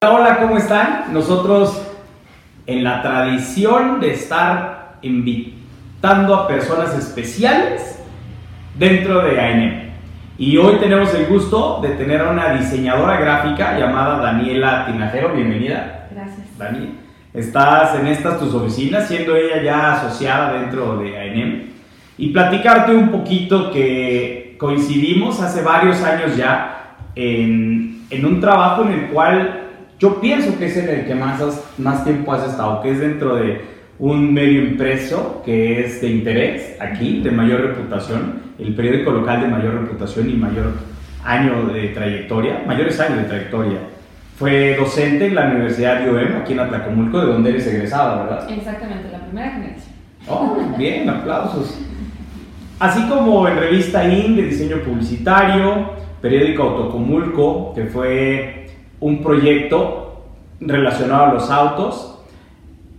Hola, ¿cómo están? Nosotros en la tradición de estar invitando a personas especiales dentro de ANM. Y hoy tenemos el gusto de tener a una diseñadora gráfica llamada Daniela Tinajero. Bienvenida. Gracias. Dani. Estás en estas tus oficinas, siendo ella ya asociada dentro de ANM. Y platicarte un poquito que coincidimos hace varios años ya en, en un trabajo en el cual yo pienso que es en el que más, más tiempo has estado, que es dentro de un medio impreso que es de interés aquí, de mayor reputación, el periódico local de mayor reputación y mayor año de trayectoria, mayores años de trayectoria. Fue docente en la Universidad de UEM, aquí en Atlacomulco, de donde eres egresada, ¿verdad? Exactamente, la primera generación. Oh, bien, aplausos. Así como en revista IN de diseño publicitario, periódico Autocomulco, que fue un proyecto relacionado a los autos,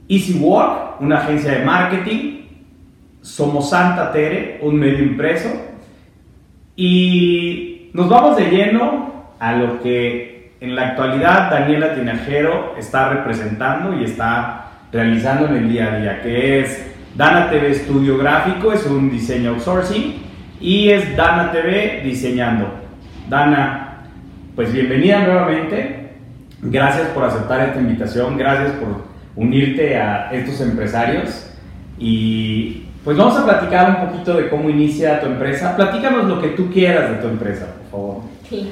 Easy Work, una agencia de marketing, Somos Santa Tere, un medio impreso, y nos vamos de lleno a lo que en la actualidad Daniela Tinajero está representando y está realizando en el día a día, que es Dana TV Estudio Gráfico, es un diseño outsourcing, y es Dana TV Diseñando. Dana, pues bienvenida nuevamente. Gracias por aceptar esta invitación, gracias por unirte a estos empresarios y pues vamos a platicar un poquito de cómo inicia tu empresa. Platícanos lo que tú quieras de tu empresa, por favor. Claro.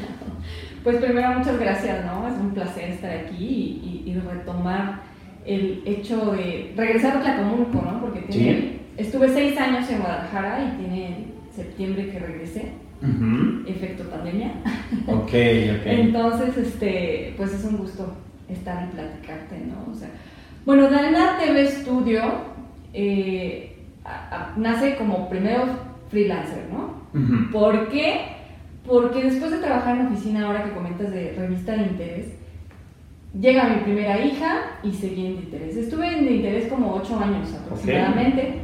Pues primero muchas gracias, ¿no? Es un placer estar aquí y, y, y retomar el hecho de regresar a Tlacomulco, ¿no? Porque tiene, Sí. estuve seis años en Guadalajara y tiene septiembre que regresé, Efecto pandemia. Ok, ok. Entonces, este, pues es un gusto estar y platicarte, ¿no? O sea, bueno, Dana TV Studio eh, a- a- nace como primero freelancer, ¿no? ¿Por qué? Porque después de trabajar en oficina, ahora que comentas de revista de interés, llega mi primera hija y seguí en de interés. Estuve en de interés como ocho años aproximadamente.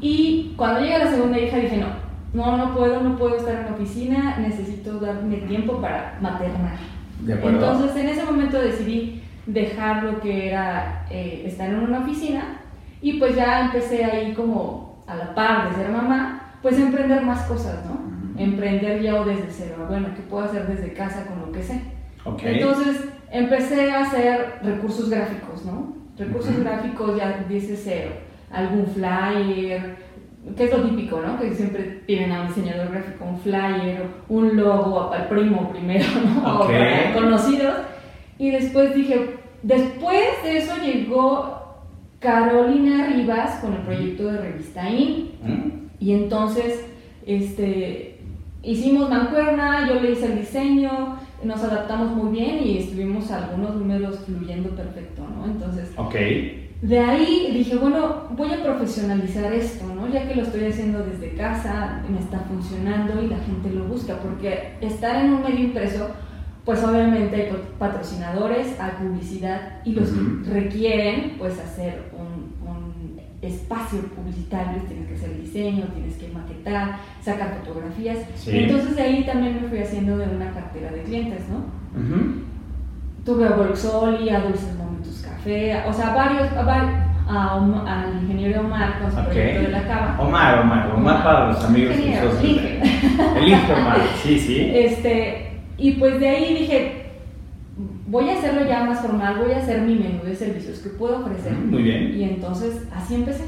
Y cuando llega la segunda hija dije, no, no, no puedo, no puedo estar en la oficina, necesito darme tiempo para maternar. De acuerdo. Entonces en ese momento decidí dejar lo que era eh, estar en una oficina y pues ya empecé ahí como a la par de ser mamá, pues a emprender más cosas, ¿no? Emprender yo desde cero, bueno, ¿qué puedo hacer desde casa con lo que sé? ok. Entonces empecé a hacer recursos gráficos, ¿no? Recursos gráficos ya desde cero, algún flyer, que es lo típico, ¿no? Que siempre piden a un diseñador gráfico un flyer, un logo al primo primero, ¿no? Ok. O para conocidos. Y después dije, después de eso llegó Carolina Rivas con el proyecto de revista IN. ¿Mm? Y entonces, este, hicimos mancuerna, yo le hice el diseño, nos adaptamos muy bien y estuvimos algunos números fluyendo perfecto, ¿no? Entonces, Ok. De ahí dije, bueno, voy a profesionalizar esto, ¿no? Ya que lo estoy haciendo desde casa, me está funcionando y la gente lo busca, porque estar en un medio impreso, pues obviamente hay pat- patrocinadores, hay publicidad y los que requieren, pues hacer un, un espacio publicitario, tienes que hacer diseño, tienes que maquetar, sacar fotografías. Sí. Entonces de ahí también me fui haciendo de una cartera de clientes, ¿no? Tuve a Volksoli, a Dulces Momentos O sea, varios, a al ingeniero Omar con su Ok. proyecto de la cava. Omar, Omar, Omar para los amigos Ingeniero. Inge. El Inge Omar, sí, sí. Este, y pues de ahí dije, voy a hacerlo ya más formal, voy a hacer mi menú de servicios que puedo ofrecer. Mm, Muy bien. Y entonces así empecé,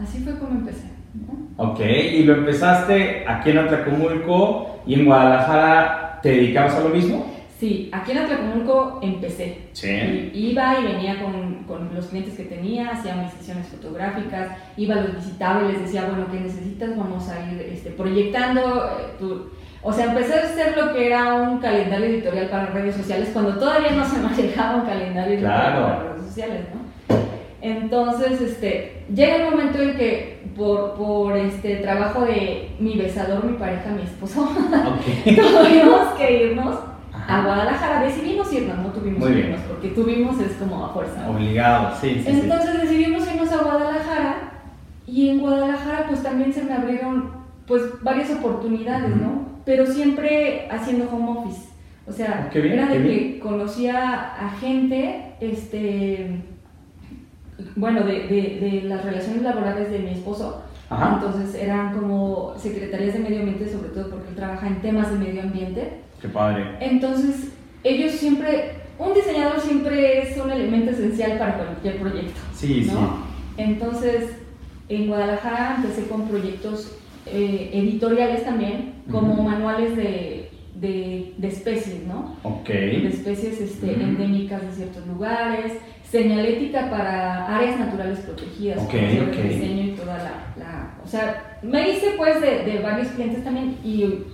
así fue como empecé. ¿no? Ok, y lo empezaste aquí en Atlacomulco y en Guadalajara, ¿te dedicabas a lo mismo? Sí, aquí en Atlacomulco empecé. Sí. Y iba y venía con, con los clientes que tenía, hacía mis sesiones fotográficas, iba, los visitaba y les decía, bueno, ¿qué necesitas? Vamos a ir este, proyectando. eh, tu- O sea, empecé a hacer lo que era un calendario editorial para redes sociales cuando todavía no se manejaba un calendario editorial para redes sociales, ¿no? Entonces, este, llega el momento en que por, por este trabajo de mi besador, mi pareja, mi esposo, tuvimos que irnos a Guadalajara. Decidimos irnos, no tuvimos que irnos, porque tuvimos es como a fuerza. Obligado, sí, sí. Entonces decidimos irnos a Guadalajara y en Guadalajara pues también se me abrieron pues varias oportunidades, ¿no? Pero siempre haciendo home office. O sea, era de que conocía a gente, este bueno, de, de, las relaciones laborales de mi esposo. Entonces eran como secretarías de medio ambiente, sobre todo porque él trabaja en temas de medio ambiente. Qué padre. Entonces, ellos siempre, un diseñador siempre es un elemento esencial para cualquier proyecto. Sí, sí. Entonces, en Guadalajara empecé con proyectos eh, editoriales también, como manuales de, de, especies, ¿no? Ok. De especies este, endémicas de ciertos lugares, señalética para áreas naturales protegidas, okay, okay. diseño y toda la, O sea, me hice pues de, de, varios clientes también y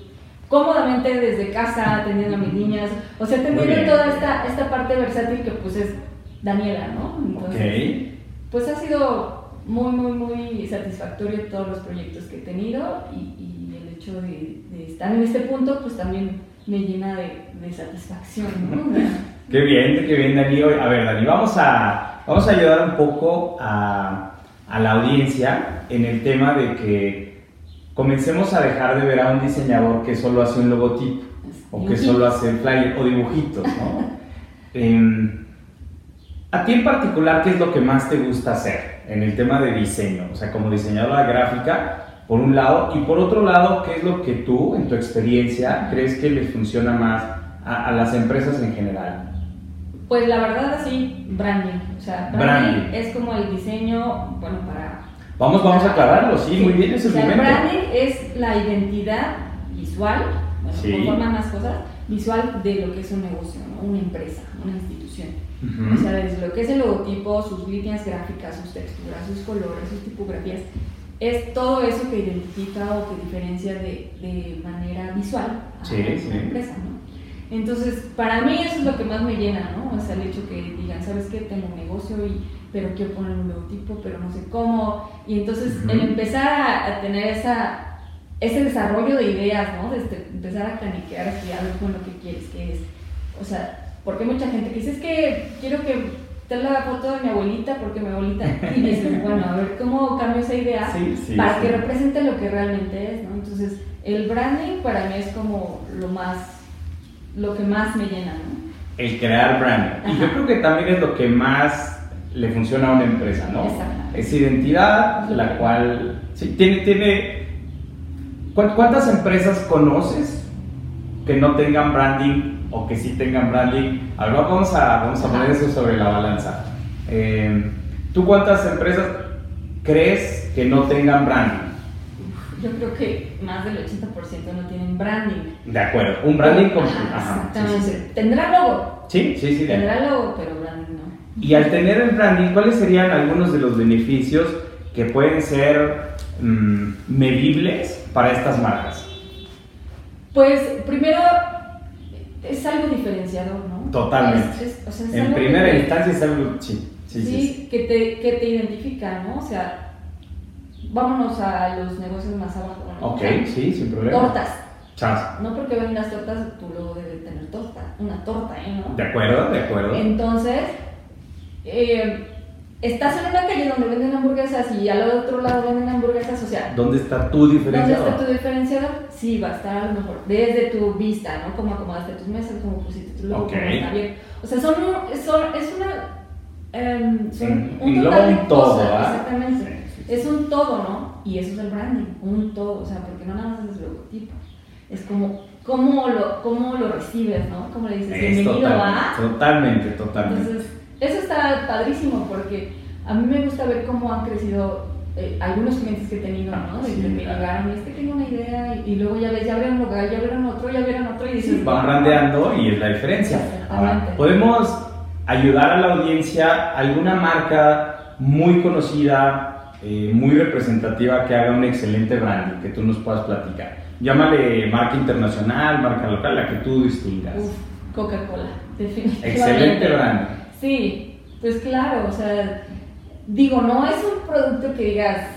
cómodamente desde casa atendiendo a mis niñas, o sea, teniendo toda esta, esta parte versátil que pues es Daniela, ¿no? Entonces, pues ha sido muy, muy, muy satisfactorio todos los proyectos que he tenido y, y el hecho de, de, estar en este punto pues también me llena de, de satisfacción, ¿no? Qué bien, qué bien, Dani. A ver, Dani, vamos a, vamos a ayudar un poco a, a la audiencia en el tema de que comencemos a dejar de ver a un diseñador que solo hace un logotipo o que solo hace flyer o dibujitos, ¿no? Em, a ti en particular, ¿qué es lo que más te gusta hacer en el tema de diseño? O sea, como diseñadora gráfica, por un lado, y por otro lado, ¿qué es lo que tú, en tu experiencia, crees que les funciona más a, a las empresas en general? Pues la verdad así, branding. O sea, branding, es como el diseño, bueno, para... Vamos, vamos a aclararlo, sí, muy bien, ese es el branding es la identidad visual, bueno, sí. conforma más cosas, visual de lo que es un negocio, ¿no? una empresa, una institución. O sea, desde lo que es el logotipo, sus líneas gráficas, sus texturas, sus colores, sus tipografías, es todo eso que identifica o que diferencia de, de manera visual a sí, una empresa, ¿no? Entonces, para mí eso es lo que más me llena, ¿no? O sea, el hecho que digan, ¿sabes qué? Tengo un negocio y pero quiero poner un logotipo, pero no sé cómo. Y entonces, el empezar a, tener esa, ese desarrollo de ideas, ¿no? De este, empezar a a ver con lo que quieres, que es. O sea, porque mucha gente que dice, es que quiero que te la foto de mi abuelita, porque mi abuelita. Y dices, bueno, a ver cómo cambio esa idea para que represente lo que realmente es, ¿no? Entonces, el branding para mí es como lo más lo que más me llena, ¿no? El crear branding. Y yo creo que también es lo que más le funciona a una empresa, ¿no? Exacto. Es identidad, la cual... Sí, tiene, tiene... ¿Cuántas empresas conoces que no tengan branding o que sí tengan branding? Ahora vamos a, vamos a poner eso sobre la balanza. Eh, ¿Tú cuántas empresas crees que no tengan branding? yo creo que más del 80% no tienen branding. De acuerdo, un branding con... exactamente. Tendrá logo. Sí, sí, sí. Tendrá logo, pero branding no. Y al tener el branding, ¿cuáles serían algunos de los beneficios que pueden ser mm, medibles para estas marcas? Pues primero es algo diferenciador, ¿no? Totalmente. en primera instancia es algo... Sí, sí, sí, sí. Que, te, que te identifica, ¿no? O sea, vámonos a los negocios más abajo. Ok, sí, sin problema. Tortas. Chas. No porque vendas tortas, tú luego debes tener torta, una torta, ¿eh? ¿no? De acuerdo, de acuerdo. Entonces, eh, estás en una calle donde venden hamburguesas y al otro lado venden hamburguesas, o sea... ¿Dónde está tu diferenciador? ¿Dónde está tu diferenciador? Sí, va a estar a lo mejor desde tu vista, ¿no? Cómo acomodaste tus mesas, cómo pusiste tu logo, okay. está bien. O sea, son, son es una... Um, son un total de todo, cosas, exactamente es un todo, ¿no? Y eso es el branding, un todo, o sea, porque no nada más es el logotipo. Es como, ¿cómo lo, cómo lo recibes, ¿no? Como le dices, bienvenido a... Totalmente, totalmente. Entonces, eso está padrísimo porque a mí me gusta ver cómo han crecido eh, algunos clientes que he tenido, ¿no? De que me llegaron, es que tengo una idea y, luego ya ves, ya abrieron un lugar, ya abrieron otro, ya abrieron otro y dices... van brandeando y es la diferencia. Ahora, podemos ayudar a la audiencia, alguna marca muy conocida, eh, muy representativa que haga un excelente branding, que tú nos puedas platicar. Llámale marca internacional, marca local, la que tú distingas. Coca-Cola, definitivamente. Excelente brand. Sí, pues claro, o sea, digo, no es un producto que digas,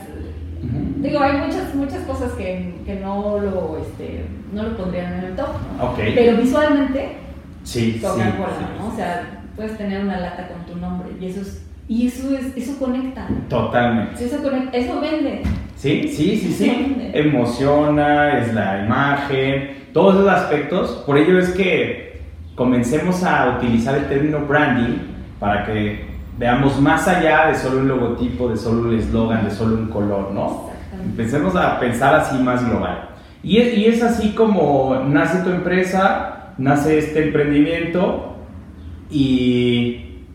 digo, hay muchas, muchas cosas que, que no, lo, este, no lo pondrían en el top, ¿no? Pero visualmente, sí, Coca-Cola, ¿no? O sea, puedes tener una lata con tu nombre y eso es, y eso es, eso conecta. Totalmente. Eso, conecta, eso vende. Sí, sí, sí, sí. Emociona, es la imagen, todos esos aspectos. Por ello es que comencemos a utilizar el término branding para que veamos más allá de solo un logotipo, de solo un eslogan, de solo un color, ¿no? Empecemos a pensar así más global. Y es, y es así como nace tu empresa, nace este emprendimiento y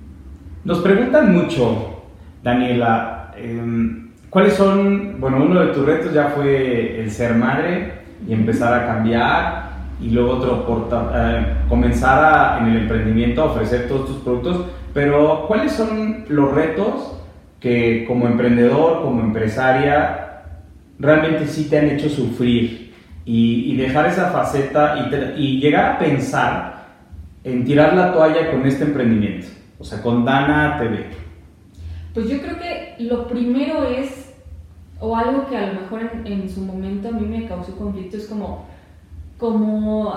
nos preguntan mucho, Daniela, em, ¿cuáles son, bueno, uno de tus retos ya fue el ser madre y empezar a cambiar y luego otro, eh, comenzar a, en el emprendimiento a ofrecer todos tus productos, pero ¿cuáles son los retos que como emprendedor, como empresaria, realmente sí te han hecho sufrir y, dejar esa faceta y, y llegar a pensar en tirar la toalla con este emprendimiento? O sea, con Dana TV. Pues yo creo que lo primero es, o algo que a lo mejor en, su momento a mí me causó conflicto, es como, como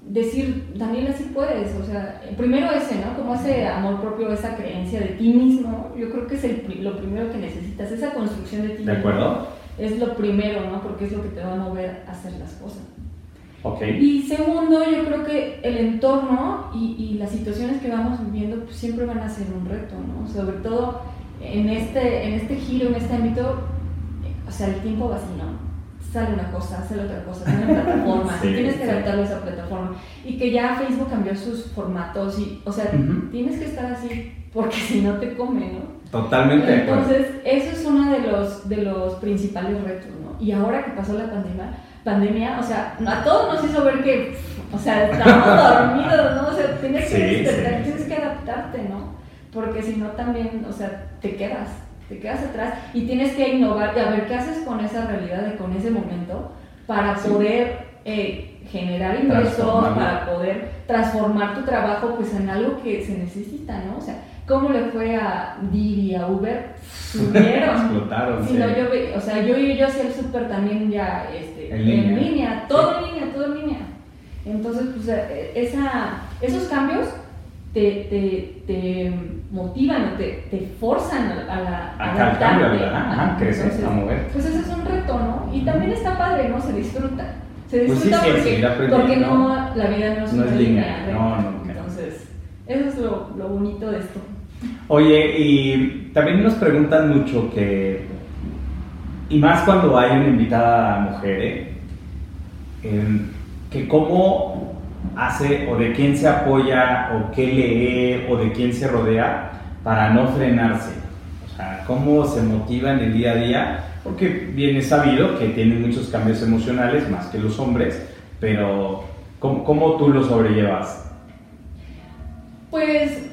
decir, Daniela, sí puedes. O sea, primero ese, ¿no? Como ese amor propio, esa creencia de ti mismo. Yo creo que es el, lo primero que necesitas, esa construcción de ti mismo. ¿De acuerdo? Es lo primero, ¿no? Porque es lo que te va a mover a hacer las cosas. Okay. Y segundo, yo creo que el entorno y, y, las situaciones que vamos viviendo pues, siempre van a ser un reto, ¿no? Sobre todo en este, en este giro, en este ámbito, o sea, el tiempo va así, ¿no? Sale una cosa, sale otra cosa, sale una plataforma, tienes que adaptarlo a esa plataforma. Y que ya Facebook cambió sus formatos y, o sea, tienes que estar así porque si no te come, ¿no? Totalmente. Entonces, eso es uno de los, de los principales retos, ¿no? Y ahora que pasó la pandemia, pandemia, o sea, a todos nos hizo ver que, o sea, estábamos dormidos, ¿no? O sea, tienes que despertar, tienes que adaptarte, ¿no? Porque si no también, o sea, te quedas, te quedas atrás y tienes que innovar y a ver qué haces con esa realidad y con ese momento para poder eh, generar ingresos, para poder transformar tu trabajo pues en algo que se necesita, ¿no? O sea, ¿cómo le fue a Didi, y a Uber? Subieron. Explotaron, sí. No, yo, o sea, yo, yo hacía el súper también ya, este, en, línea. todo en línea, todo en línea. Entonces, pues, eh, esa, esos cambios te, te, te motivan o te, te forzan a, la, a adaptarte. a mover. Pues ese es un reto, ¿no? Y también está padre, ¿no? Se disfruta. Se pues disfruta porque, porque no, la vida no es, no es línea. No, no, Entonces, eso es lo, lo bonito de esto. Oye, y también nos preguntan mucho que y más cuando hay una invitada mujer, ¿eh? que cómo hace o de quién se apoya o qué lee o de quién se rodea para no frenarse. O sea, cómo se motiva en el día a día, porque bien es sabido que tienen muchos cambios emocionales más que los hombres, pero ¿cómo, cómo tú lo sobrellevas? Pues,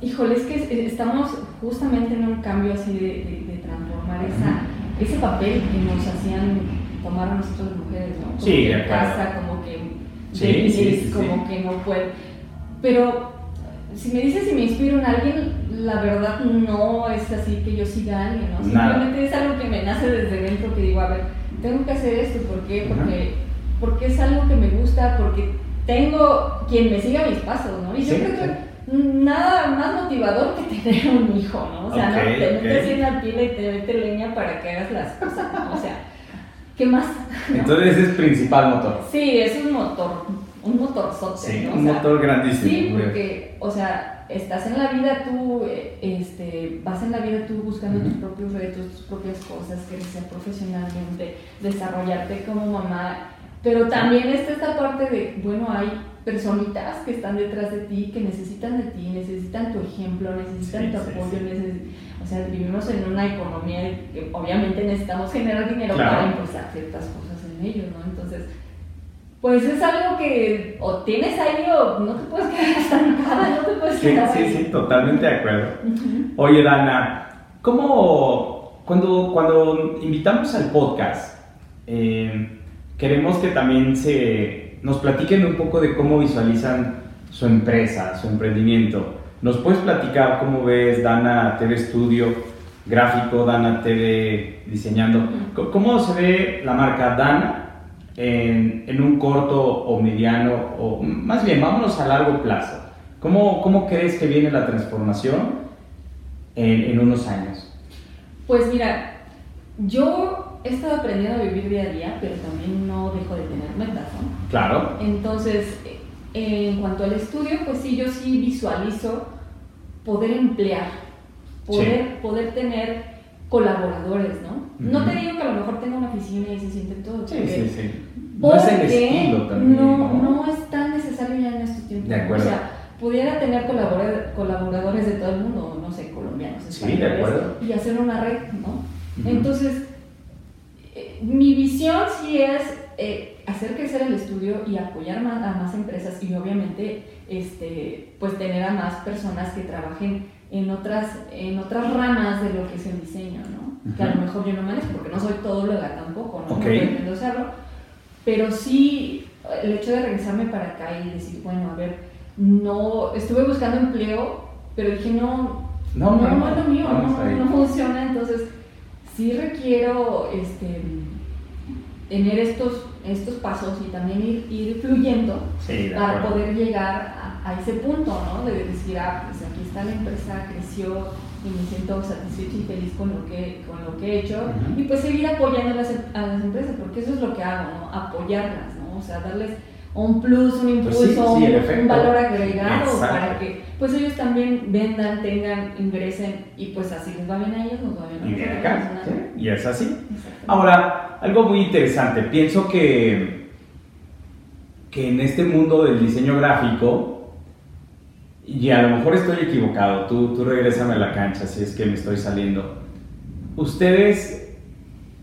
híjole, es que estamos justamente en un cambio así de transformar esa ese papel que nos hacían tomar a nosotros las mujeres, ¿no? Como sí, de casa, sí, sí, como que no puede. Pero si me dices si me inspiro en alguien, la verdad no es así que yo siga a alguien, ¿no? Simplemente es algo que me nace desde dentro que digo, a ver, tengo que hacer esto, ¿por qué? Porque, porque es algo que me gusta, porque tengo quien me siga mis pasos, ¿no? Y yo creo que nada más motivador que tener un hijo, ¿no? O sea, no te metes en la pila y te mete leña para que hagas las cosas, ¿no? O sea, ¿qué más? Entonces es principal motor. Sí, es un motor, un motor Sí, ¿no? un motor grandísimo. Sí, porque, o sea, estás en la vida tú, eh, este, vas en la vida tú buscando tus propios retos, tus propias cosas, crecer profesionalmente, desarrollarte como mamá, pero también está esta parte de, bueno, hay personitas que están detrás de ti, que necesitan de ti, necesitan tu ejemplo, necesitan tu apoyo, o sea, vivimos en una economía que obviamente necesitamos generar dinero para impulsar ciertas cosas en ellos, ¿no? Entonces, pues es algo que o tienes ahí o no te puedes quedar estancada, no te puedes quedar Sí, sí, totalmente de acuerdo. Oye, Dana, ¿cómo, cuando, cuando invitamos al podcast, eh, queremos que también se, nos platiquen un poco de cómo visualizan su empresa, su emprendimiento. ¿Nos puedes platicar cómo ves Dana TV Studio gráfico, Dana TV diseñando? ¿Cómo se ve la marca Dana en, en, un corto o mediano, o más bien, vámonos a largo plazo? ¿Cómo, cómo crees que viene la transformación en, en unos años? Pues mira, yo he estado aprendiendo a vivir día a día, pero también no dejo de tener metas, ¿no? Claro. Entonces, en cuanto al estudio, pues sí, yo sí visualizo poder emplear, poder, poder tener colaboradores, ¿no? No te digo que a lo mejor tenga una oficina y se sienten todos. Sí, sí, sí. No es el estilo también. No, no, es tan necesario ya en estos tiempos. De acuerdo. O sea, pudiera tener colaboradores de todo el mundo, no sé, colombianos, españoles, sí, de acuerdo. y hacer una red, ¿no? Entonces, eh, mi visión sí es eh, hacer crecer el estudio y apoyar más, a más empresas y obviamente este, pues tener a más personas que trabajen en otras, en otras ramas de lo que es el diseño, ¿no? Que a lo mejor yo no manejo porque no soy todóloga tampoco, ¿no? Okay. No hacerlo, pero sí el hecho de regresarme para acá y decir, bueno, a ver, no, estuve buscando empleo, pero dije, no, no, no, no, es lo mío, no, no funciona, entonces sí requiero este, tener estos, estos pasos y también ir, ir fluyendo para poder llegar a, ese punto, ¿no? De decir, ah, pues aquí está la empresa, creció y me siento satisfecho y feliz con lo que, con lo que he hecho y pues seguir apoyando a las, a las empresas, porque eso es lo que hago, ¿no? Apoyarlas, ¿no? O sea, darles un plus, un pues impulso, un, valor agregado para que pues ellos también vendan, tengan, ingresen y pues así les va bien a ellos, nos va bien a nosotros. Y es así. Ahora, algo muy interesante, pienso que, que en este mundo del diseño gráfico, y a lo mejor estoy equivocado, tú, tú regrésame a la cancha si es que me estoy saliendo, ustedes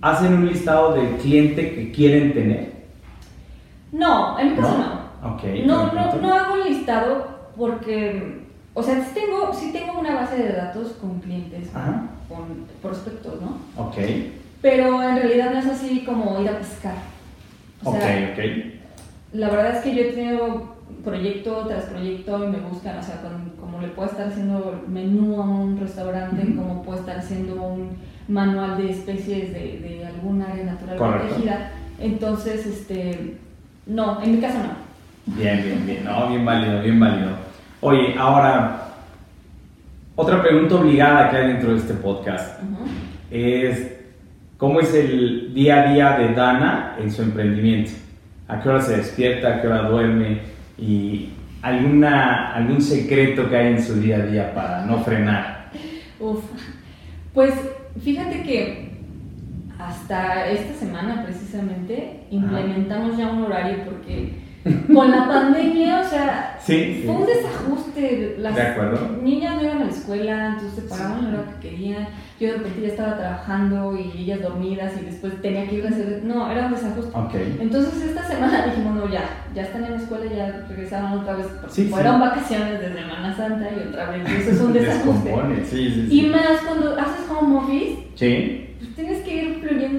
hacen un listado del cliente que quieren tener no, en mi caso no. Okay, no, no, no, hago un listado porque, o sea, sí tengo, sí tengo una base de datos con clientes, con prospectos, ¿no? Ok. Pero en realidad no es así como ir a pescar. O ok, ok. La verdad es que yo he tenido proyecto tras proyecto y me buscan, o sea, como le puedo estar haciendo menú a un restaurante, como puedo estar haciendo un manual de especies de, de algún área natural protegida. Entonces, este no, en mi caso no. Bien, bien, bien. No, bien válido, bien válido. Oye, ahora, otra pregunta obligada que hay dentro de este podcast es, ¿cómo es el día a día de Dana en su emprendimiento? ¿A qué hora se despierta? ¿A qué hora duerme? ¿Y alguna, algún secreto que hay en su día a día para no frenar? Uf, pues fíjate que hasta esta semana precisamente implementamos ya un horario porque con la pandemia, o sea, fue un desajuste. Las niñas no iban a la escuela, entonces se la hora que querían. Yo de repente ya estaba trabajando y ellas dormidas y después tenía que ir a hacer. No, era un desajuste. Entonces esta semana dijimos, no, ya, ya están en la escuela, ya regresaron otra vez. fueron vacaciones desde Semana Santa y otra vez. Eso es un desajuste. y más cuando haces home office. Sí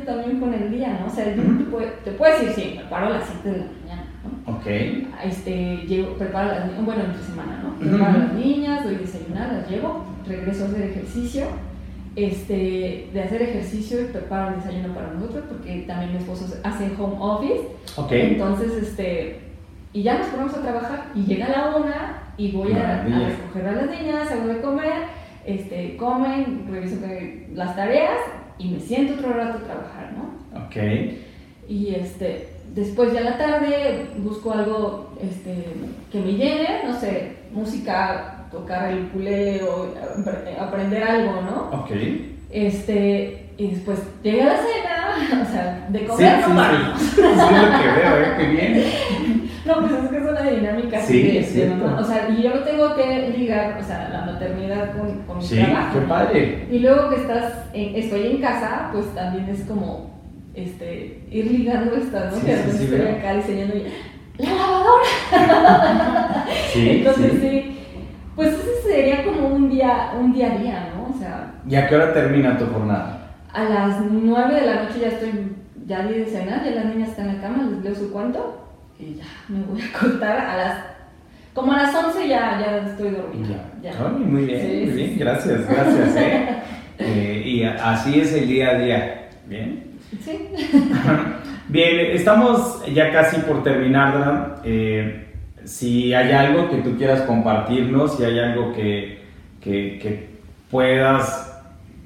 también con el día, ¿no? O sea, yo te, puedo, te puedo decir, sí, me paro a las 7 de la mañana, ¿no? Ok. Este, llego, preparo las niñas, bueno, entre semana, ¿no? Preparo a las niñas, doy desayunar, las llevo, regreso a hacer ejercicio, este, de hacer ejercicio y preparo el desayuno para nosotros, porque también mi esposo hace home office. Ok. Entonces, este, y ya nos ponemos a trabajar y llega la una y voy a, a, recoger a las niñas, hago de comer, este, comen, reviso las tareas y me siento otro rato a trabajar, ¿no? Ok. Y este, después ya la tarde busco algo este, que me llene, no sé, música, tocar el culé o aprender algo, ¿no? Ok. Este, y después llega la cena, o sea, de comer sí, no sí, sí. es lo que veo, ¿eh? Qué bien. No, pues es que es una dinámica sí, de, es O sea, y yo lo tengo que ligar, o sea, la maternidad con, con mi sí, trabajo. qué padre. Y luego que estás, estoy en casa, pues también es como este, ir ligando estas, ¿no? Sí, que sí, estoy acá diseñando y ¡la lavadora! Sí, Entonces sí. Pues ese sería como un día, un día a día, ¿no? O sea... ¿Y a qué hora termina tu jornada? A las 9 de la noche ya estoy ya di de cenar, ya la niña está en la cama, les leo su cuento y ya me voy a acostar a las... Como a las 11 ya, ya estoy dormida. Ya. muy bien, muy bien, gracias, gracias. ¿eh? Eh, y así es el día a día. Bien. Sí. bien, estamos ya casi por terminar, eh, si hay algo que tú quieras compartirnos, si hay algo que, que, que puedas,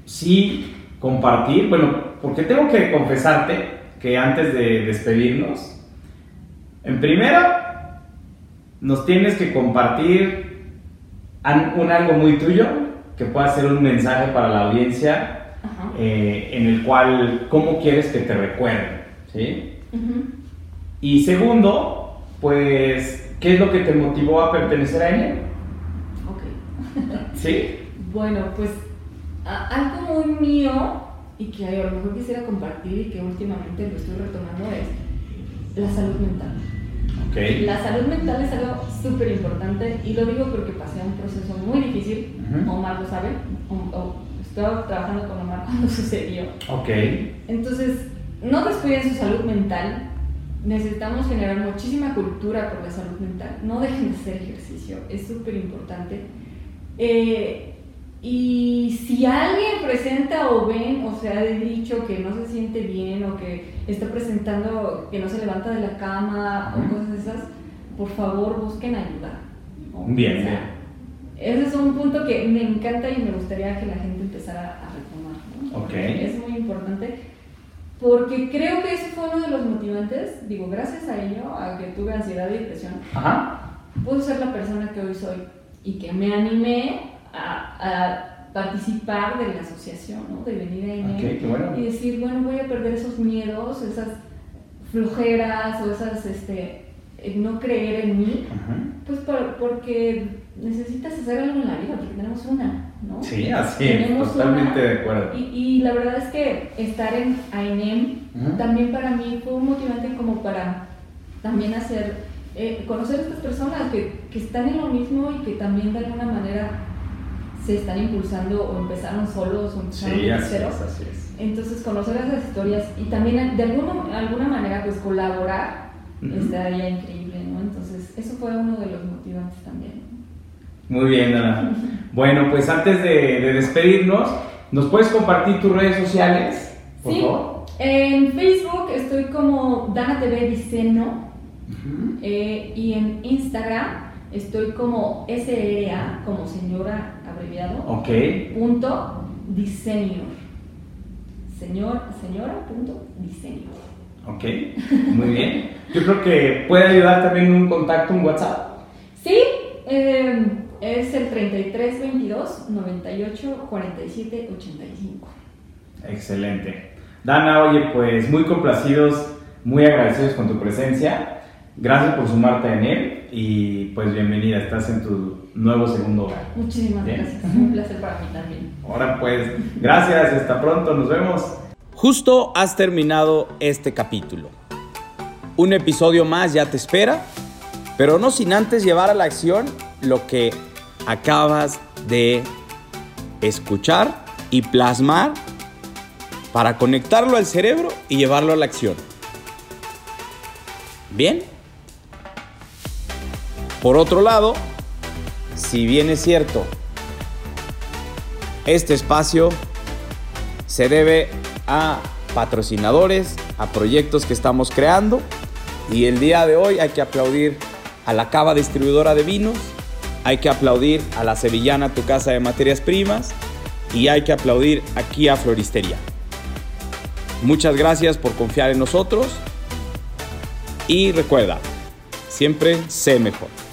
sí, compartir, bueno, porque tengo que confesarte que antes de despedirnos, en primera, nos tienes que compartir un algo muy tuyo que pueda ser un mensaje para la audiencia eh, en el cual, ¿cómo quieres que te recuerden? ¿sí? Y segundo, pues, ¿qué es lo que te motivó a pertenecer a ella? Ok. ¿Sí? Bueno, pues algo muy mío y que a lo mejor quisiera compartir y que últimamente lo estoy retomando es la salud mental. Okay. La salud mental es algo súper importante y lo digo porque pasé un proceso muy difícil, Omar lo sabe, estaba trabajando con Omar cuando sucedió. Entonces, no descuiden su salud mental, necesitamos generar muchísima cultura por la salud mental, no dejen de hacer ejercicio, es súper importante. Eh, y si alguien presenta o ven o se ha dicho que no se siente bien o que está presentando que no se levanta de la cama o cosas de esas, por favor busquen ayuda. Bien, bien. Ese es un punto que me encanta y me gustaría que la gente empezara a retomar. Okay. Es muy importante porque creo que ese fue uno de los motivantes, digo, gracias a ello, a que tuve ansiedad y depresión, Ajá. pude ser la persona que hoy soy y que me animé a, participar de la asociación, ¿no? de venir ahí y decir, bueno, voy a perder esos miedos, esas flojeras o esas, este, no creer en mí, pues porque necesitas hacer algo en la vida, porque tenemos una, ¿no? Sí, así es, totalmente de acuerdo. Y, y, la verdad es que estar en AINEM también para mí fue un motivante como para también hacer, eh, conocer a estas personas que, que están en lo mismo y que también de alguna manera se están impulsando o empezaron solos o empezaron sí, así es, Entonces, conocer esas historias y también de alguna, alguna manera, pues colaborar estaría increíble, ¿no? Entonces, eso fue uno de los motivantes también. Muy bien, Dana. bueno, pues antes de, despedirnos, ¿nos puedes compartir tus redes sociales, por sí. favor? En Facebook estoy como Dana TV Diseño eh, y en Instagram estoy como SRA, como señora abreviado. Ok. Punto diseño. Señor, señora, punto diseño. Ok, muy bien. Yo creo que puede ayudar también un contacto, un WhatsApp. Sí, eh, es el 3322 98 47 85. Excelente. Dana, oye, pues muy complacidos, muy agradecidos con tu presencia. Gracias por sumarte en él y pues bienvenida, estás en tu nuevo segundo hogar. Muchísimas gracias, un placer para mí también. Ahora pues, gracias, hasta pronto, nos vemos. Justo has terminado este capítulo. Un episodio más ya te espera, pero no sin antes llevar a la acción lo que acabas de escuchar y plasmar para conectarlo al cerebro y llevarlo a la acción. Bien. Por otro lado, si bien es cierto, este espacio se debe a patrocinadores, a proyectos que estamos creando y el día de hoy hay que aplaudir a la Cava Distribuidora de Vinos, hay que aplaudir a la Sevillana Tu Casa de Materias Primas y hay que aplaudir aquí a Floristería. Muchas gracias por confiar en nosotros y recuerda, siempre sé mejor.